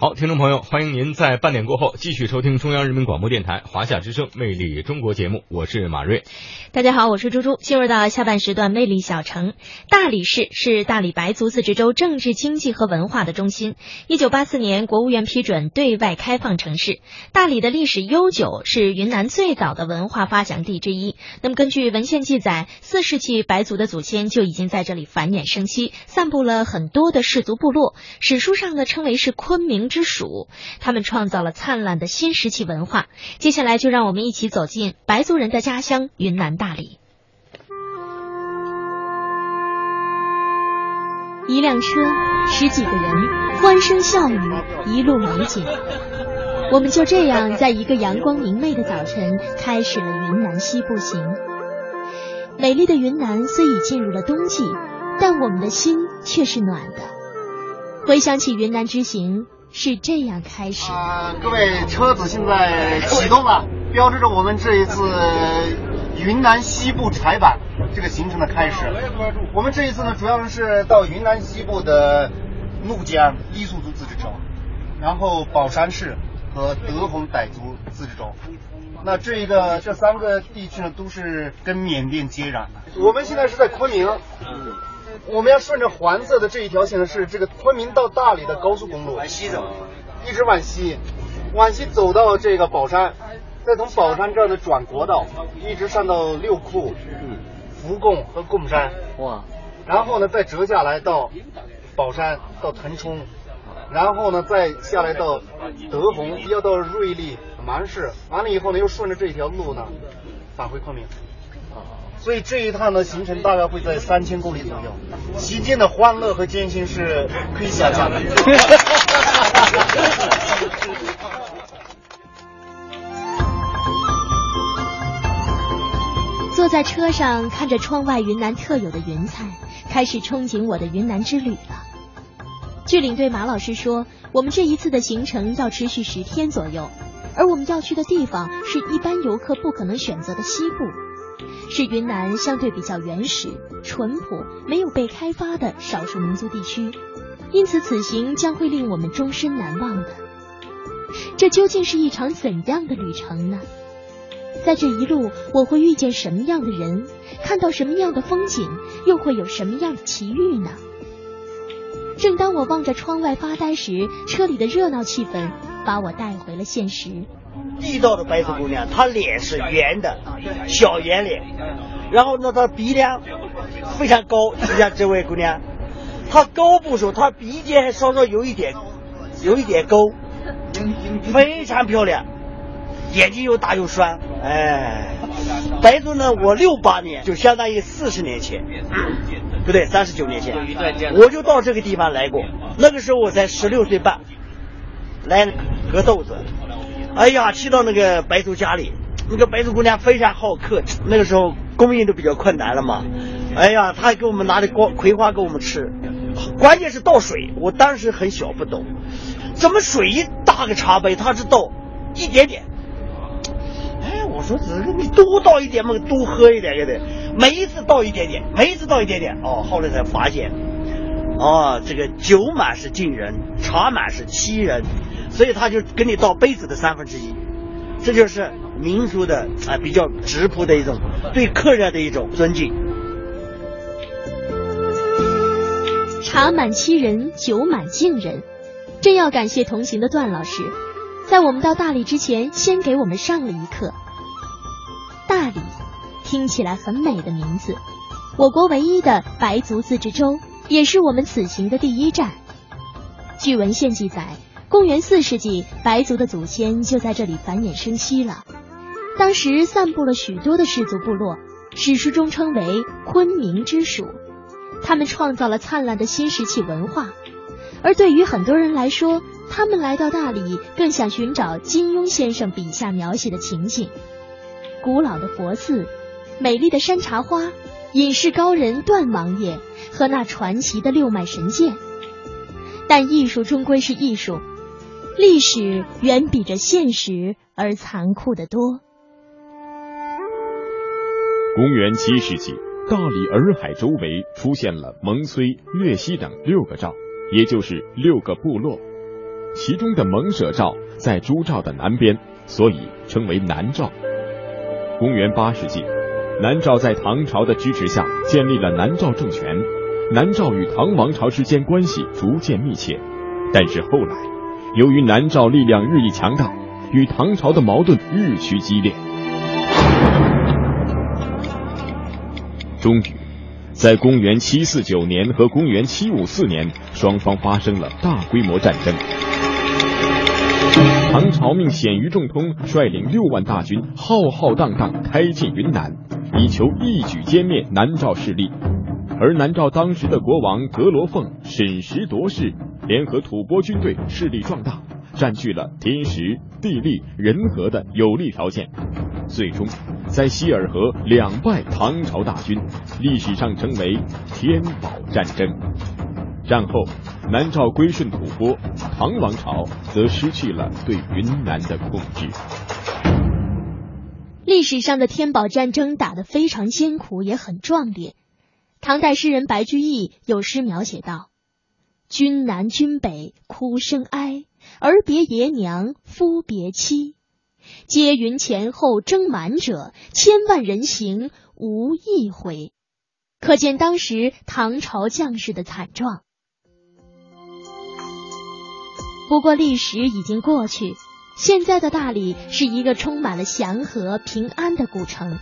好，听众朋友，欢迎您在半点过后继续收听中央人民广播电台华夏之声《魅力中国》节目，我是马瑞。大家好，我是猪猪。进入到下半时段，魅力小城。大理市是大理白族自治州政治、经济和文化的中心。一九八四年，国务院批准对外开放城市。大理的历史悠久，是云南最早的文化发祥地之一。那么，根据文献记载，四世纪白族的祖先就已经在这里繁衍生息，散布了很多的氏族部落。史书上呢，称为是昆明。之属，他们创造了灿烂的新石器文化。接下来就让我们一起走进白族人的家乡云南大理。一辆车，十几个人，欢声笑语，一路美景。我们就这样在一个阳光明媚的早晨开始了云南西部行。美丽的云南虽已进入了冬季，但我们的心却是暖的。回想起云南之行。是这样开始啊！各位，车子现在启动了，标志着我们这一次云南西部柴板这个行程的开始。我们这一次呢，主要是到云南西部的怒江傈僳族自治州，然后保山市和德宏傣族自治州。那这一个这三个地区呢，都是跟缅甸接壤的。我们现在是在昆明。我们要顺着黄色的这一条线呢，是这个昆明到大理的高速公路，往西走，一直往西，往西走到这个宝山，再从宝山这儿的转国道，一直上到六库、嗯福贡和贡山，哇，然后呢再折下来到宝山到腾冲，然后呢再下来到德宏，要到瑞丽、芒市，完了以后呢又顺着这条路呢返回昆明。所以这一趟的行程大概会在三千公里左右，期间的欢乐和艰辛是可以想象的。坐在车上看着窗外云南特有的云彩，开始憧憬我的云南之旅了。据领队马老师说，我们这一次的行程要持续十天左右，而我们要去的地方是一般游客不可能选择的西部。是云南相对比较原始、淳朴、没有被开发的少数民族地区，因此此行将会令我们终身难忘的。这究竟是一场怎样的旅程呢？在这一路，我会遇见什么样的人，看到什么样的风景，又会有什么样的奇遇呢？正当我望着窗外发呆时，车里的热闹气氛把我带回了现实。地道的白族姑娘，她脸是圆的，小圆脸，然后呢，她鼻梁非常高。就像这位姑娘，她高不说，她鼻尖还稍稍有一点，有一点沟，非常漂亮，眼睛又大又酸。哎，白族呢，我六八年就相当于四十年前，不对，三十九年前，我就到这个地方来过。那个时候我才十六岁半，来割豆子。哎呀，去到那个白族家里，那个白族姑娘非常好客。那个时候供应都比较困难了嘛。哎呀，她还给我们拿的瓜葵花给我们吃。关键是倒水，我当时很小不懂，怎么水一大个茶杯，她只倒一点点。哎，我说这个你多倒一点嘛，多喝一点也得。每一次倒一点点，每一次倒一点点。哦，后来才发现，哦，这个酒满是敬人，茶满是欺人。所以他就给你倒杯子的三分之一，这就是民俗的啊比较质朴的一种对客人的一种尊敬。茶满欺人，酒满敬人，真要感谢同行的段老师，在我们到大理之前，先给我们上了一课。大理听起来很美的名字，我国唯一的白族自治州，也是我们此行的第一站。据文献记载。公元四世纪，白族的祖先就在这里繁衍生息了。当时散布了许多的氏族部落，史书中称为昆明之属。他们创造了灿烂的新石器文化。而对于很多人来说，他们来到大理，更想寻找金庸先生笔下描写的情景：古老的佛寺、美丽的山茶花、隐士高人段王爷和那传奇的六脉神剑。但艺术终归是艺术。历史远比这现实而残酷的多。公元七世纪，大理洱海周围出现了蒙崔、略西等六个赵，也就是六个部落。其中的蒙舍赵在朱赵的南边，所以称为南赵。公元八世纪，南诏在唐朝的支持下建立了南诏政权，南诏与唐王朝之间关系逐渐密切。但是后来，由于南诏力量日益强大，与唐朝的矛盾日趋激烈。终于，在公元七四九年和公元七五四年，双方发生了大规模战争。唐朝命鲜于仲通率领六万大军，浩浩荡荡开进云南，以求一举歼灭南诏势力。而南诏当时的国王格罗凤审时度势，联合吐蕃军队，势力壮大，占据了天时、地利、人和的有利条件。最终，在希尔河两败唐朝大军，历史上称为天宝战争。战后，南诏归顺吐蕃，唐王朝则失去了对云南的控制。历史上的天宝战争打得非常艰苦，也很壮烈。唐代诗人白居易有诗描写道：“君南君北哭声哀，儿别爷娘夫别妻。”皆云前后争满者，千万人行无一回。可见当时唐朝将士的惨状。不过历史已经过去，现在的大理是一个充满了祥和平安的古城。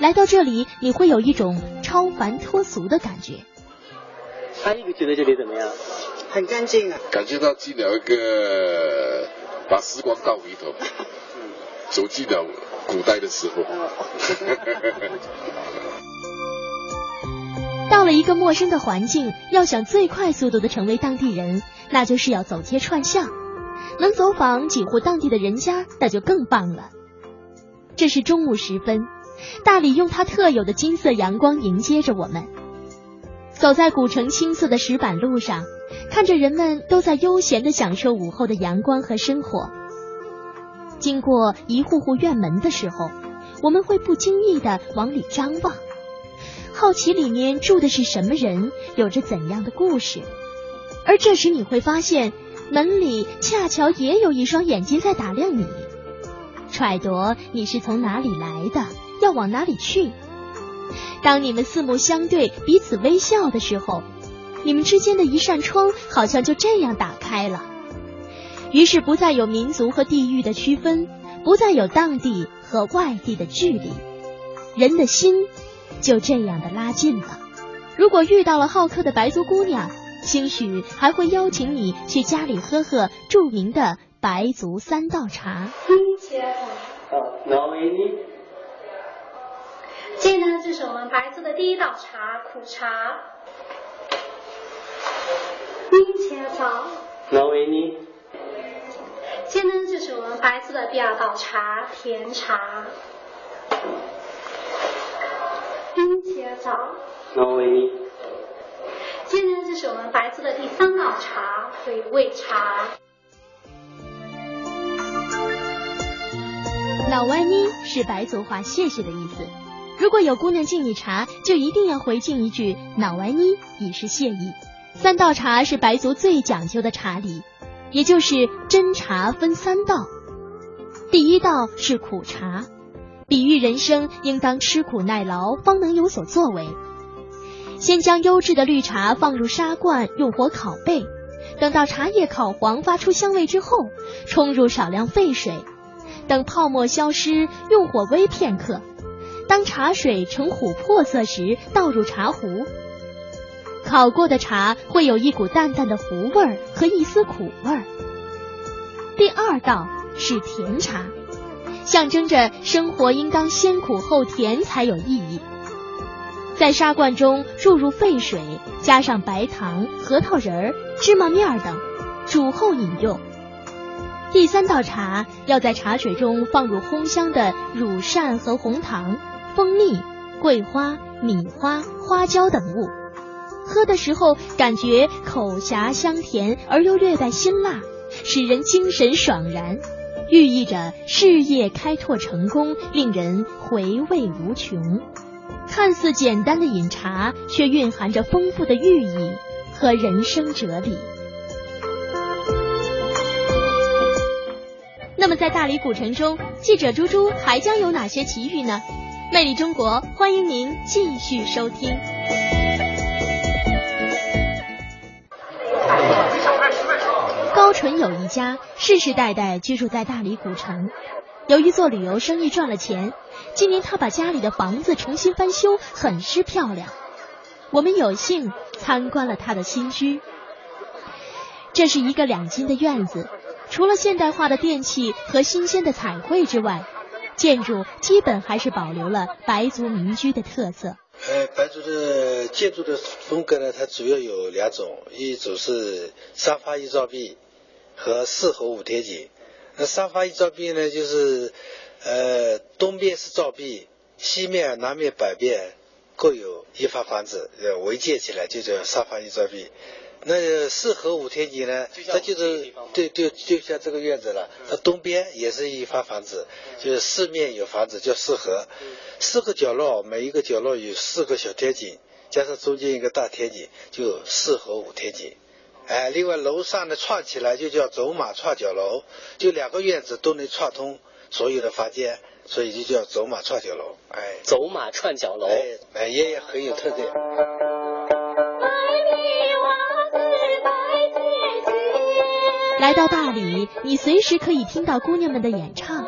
来到这里，你会有一种超凡脱俗的感觉。他一个觉得这里怎么样？很干净啊！感觉到进了一个把时光倒回头。走进了古代的时候，到了一个陌生的环境，要想最快速度的成为当地人，那就是要走街串巷，能走访几户当地的人家，那就更棒了。这是中午时分，大理用它特有的金色阳光迎接着我们，走在古城青色的石板路上，看着人们都在悠闲的享受午后的阳光和生活。经过一户户院门的时候，我们会不经意的往里张望，好奇里面住的是什么人，有着怎样的故事。而这时你会发现，门里恰巧也有一双眼睛在打量你，揣度你是从哪里来的，要往哪里去。当你们四目相对，彼此微笑的时候，你们之间的一扇窗好像就这样打开了。于是不再有民族和地域的区分，不再有当地和外地的距离，人的心就这样的拉近了。如果遇到了好客的白族姑娘，兴许还会邀请你去家里喝喝著名的白族三道茶。这呢，就是我们白族的第一道茶——苦茶。冰切早。哪位呢？今天这是我们白族的第二道茶，甜茶。冰茄枣。这是我们白族的第三道茶，回味茶。老歪咪是白族话“谢谢”的意思。如果有姑娘敬你茶，就一定要回敬一句“脑歪咪”，以示谢意。三道茶是白族最讲究的茶礼。也就是斟茶分三道，第一道是苦茶，比喻人生应当吃苦耐劳，方能有所作为。先将优质的绿茶放入砂罐，用火烤焙，等到茶叶烤黄，发出香味之后，冲入少量沸水，等泡沫消失，用火煨片刻。当茶水呈琥珀色时，倒入茶壶。烤过的茶会有一股淡淡的糊味儿和一丝苦味儿。第二道是甜茶，象征着生活应当先苦后甜才有意义。在砂罐中注入沸水，加上白糖、核桃仁儿、芝麻面儿等，煮后饮用。第三道茶要在茶水中放入烘香的乳扇和红糖、蜂蜜、桂花、米花、花椒等物。喝的时候感觉口颊香甜而又略带辛辣，使人精神爽然，寓意着事业开拓成功，令人回味无穷。看似简单的饮茶，却蕴含着丰富的寓意和人生哲理。那么在大理古城中，记者猪猪还将有哪些奇遇呢？魅力中国，欢迎您继续收听。高纯有一家世世代代居住在大理古城，由于做旅游生意赚了钱，今年他把家里的房子重新翻修，很是漂亮。我们有幸参观了他的新居，这是一个两间的院子，除了现代化的电器和新鲜的彩绘之外。建筑基本还是保留了白族民居的特色。呃，白族的建筑的风格呢，它主要有两种，一种是三发一照壁和四合五天井。那三发一照壁呢，就是呃东边是照壁，西面、南面、北面各有一发房子，呃围建起来就叫三发一照壁。那四合五天井呢？它就是对对，就像这个院子了。它东边也是一发房子，就是四面有房子叫四合，四个角落每一个角落有四个小天井，加上中间一个大天井，就四合五天井。哎，另外楼上呢串起来就叫走马串角楼，就两个院子都能串通所有的房间，所以就叫走马串角楼。哎，走马串角楼，哎，哎也很有特点。来到大理，你随时可以听到姑娘们的演唱。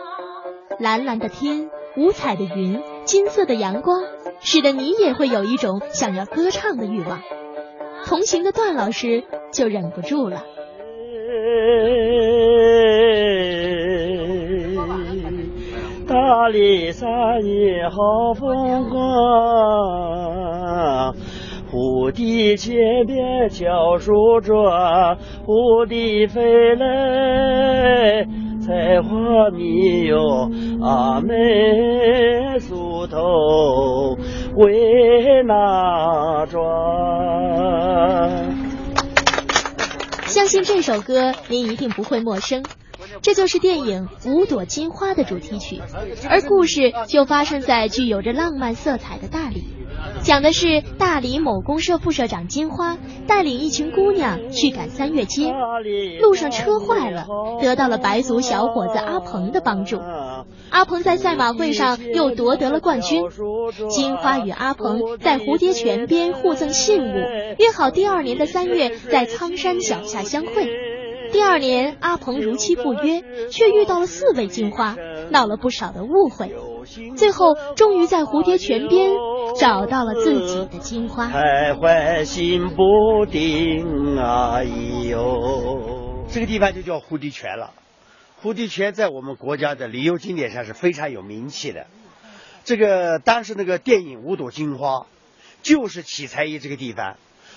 蓝蓝的天，五彩的云，金色的阳光，使得你也会有一种想要歌唱的欲望。同行的段老师就忍不住了。大理山野好风光。蝴蝶前边敲树桩，蝴蝶飞来采花蜜哟，阿妹梳头为哪桩？相信这首歌您一定不会陌生，这就是电影《五朵金花》的主题曲，而故事就发生在具有着浪漫色彩的大理。讲的是大理某公社副社长金花带领一群姑娘去赶三月街，路上车坏了，得到了白族小伙子阿鹏的帮助。阿鹏在赛马会上又夺得了冠军。金花与阿鹏在蝴蝶泉边互赠信物，约好第二年的三月在苍山脚下相会。第二年，阿鹏如期赴约，却遇到了四位金花，闹了不少的误会。最后，终于在蝴蝶泉边找到了自己的金花。徘徊心不定啊哟，这个地方就叫蝴蝶泉了。蝴蝶泉在我们国家的旅游景点上是非常有名气的。这个当时那个电影《五朵金花》就是取材于这个地方。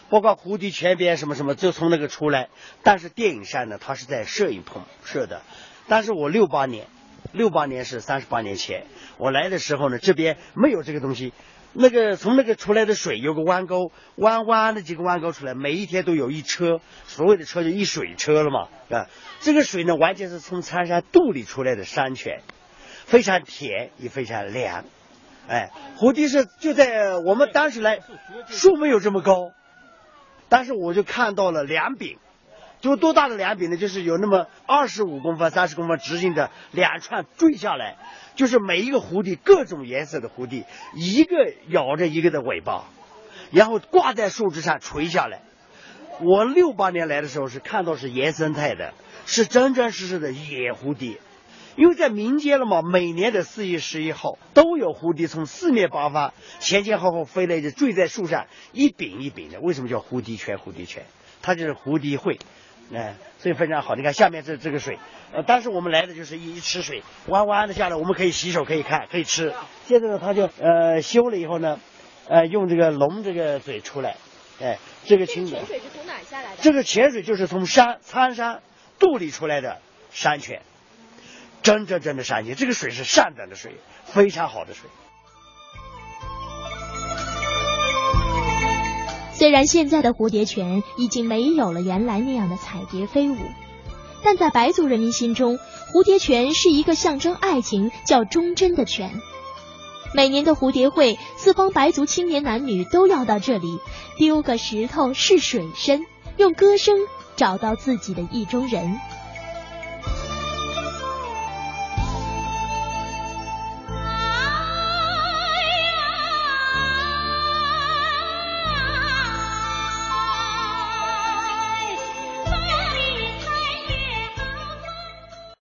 包括蝴蝶泉边什么什么，就从那个出来。但是电影上呢，它是在摄影棚摄的。但是我六八年，六八年是三十八年前，我来的时候呢，这边没有这个东西。那个从那个出来的水有个弯沟，弯弯的几个弯沟出来，每一天都有一车，所谓的车就一水车了嘛。啊，这个水呢，完全是从苍山肚里出来的山泉，非常甜也非常凉。哎，蝴蝶是就在我们当时来，树没有这么高。但是我就看到了两柄，就多大的两柄呢？就是有那么二十五公分、三十公分直径的两串坠下来，就是每一个蝴蝶各种颜色的蝴蝶，一个咬着一个的尾巴，然后挂在树枝上垂下来。我六八年来的时候是看到是原生态的，是真真实实的野蝴蝶。因为在民间了嘛，每年的四月十一号都有蝴蝶从四面八方前前后后飞来，就坠在树上，一柄一柄的。为什么叫蝴蝶泉？蝴蝶泉，它就是蝴蝶会，哎，所以非常好。你看下面这这个水，呃，当时我们来的就是一一池水，弯弯的下来，我们可以洗手，可以看，可以吃。现在呢，他就呃修了以后呢，呃，用这个龙这个嘴出来，哎，这个清泉水是从哪下来的？这个泉水就是从山苍山肚里出来的山泉。真真正的山泉，这个水是上等的水，非常好的水。虽然现在的蝴蝶泉已经没有了原来那样的彩蝶飞舞，但在白族人民心中，蝴蝶泉是一个象征爱情、叫忠贞的泉。每年的蝴蝶会，四方白族青年男女都要到这里丢个石头试水深，用歌声找到自己的意中人。